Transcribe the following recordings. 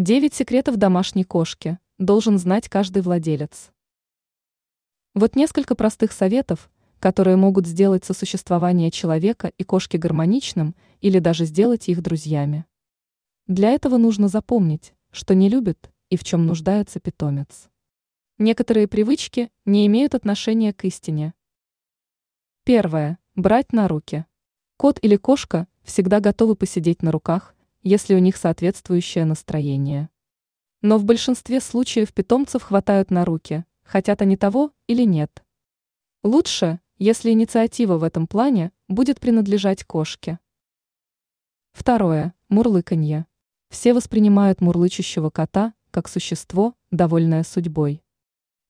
Девять секретов домашней кошки должен знать каждый владелец. Вот несколько простых советов, которые могут сделать сосуществование человека и кошки гармоничным или даже сделать их друзьями. Для этого нужно запомнить, что не любит и в чем нуждается питомец. Некоторые привычки не имеют отношения к истине. Первое. Брать на руки. Кот или кошка всегда готовы посидеть на руках, если у них соответствующее настроение. Но в большинстве случаев питомцев хватают на руки, хотят они того или нет. Лучше, если инициатива в этом плане будет принадлежать кошке. Второе. Мурлыканье. Все воспринимают мурлычущего кота как существо, довольное судьбой.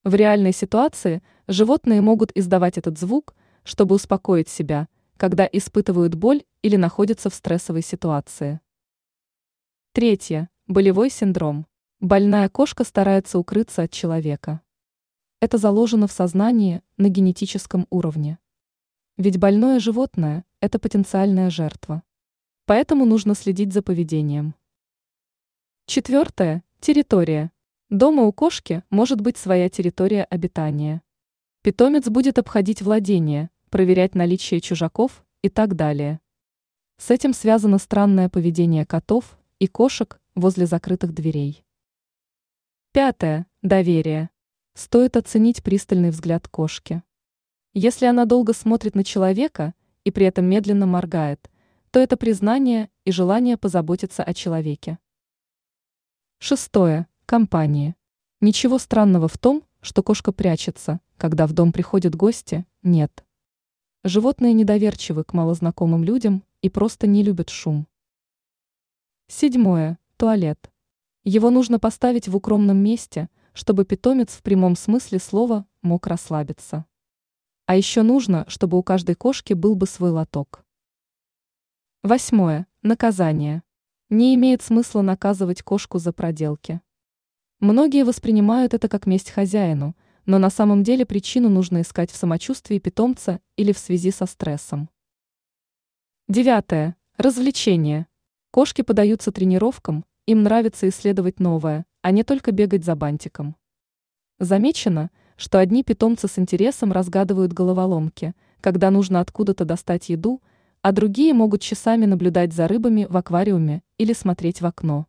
В реальной ситуации животные могут издавать этот звук, чтобы успокоить себя, когда испытывают боль или находятся в стрессовой ситуации. Третье. Болевой синдром. Больная кошка старается укрыться от человека. Это заложено в сознании на генетическом уровне. Ведь больное животное – это потенциальная жертва. Поэтому нужно следить за поведением. Четвертое. Территория. Дома у кошки может быть своя территория обитания. Питомец будет обходить владение, проверять наличие чужаков и так далее. С этим связано странное поведение котов и кошек возле закрытых дверей. Пятое. Доверие. Стоит оценить пристальный взгляд кошки. Если она долго смотрит на человека и при этом медленно моргает, то это признание и желание позаботиться о человеке. Шестое. Компания. Ничего странного в том, что кошка прячется, когда в дом приходят гости, нет. Животные недоверчивы к малознакомым людям и просто не любят шум. Седьмое. Туалет. Его нужно поставить в укромном месте, чтобы питомец в прямом смысле слова мог расслабиться. А еще нужно, чтобы у каждой кошки был бы свой лоток. Восьмое. Наказание. Не имеет смысла наказывать кошку за проделки. Многие воспринимают это как месть хозяину, но на самом деле причину нужно искать в самочувствии питомца или в связи со стрессом. Девятое. Развлечение. Кошки подаются тренировкам, им нравится исследовать новое, а не только бегать за бантиком. Замечено, что одни питомцы с интересом разгадывают головоломки, когда нужно откуда-то достать еду, а другие могут часами наблюдать за рыбами в аквариуме или смотреть в окно.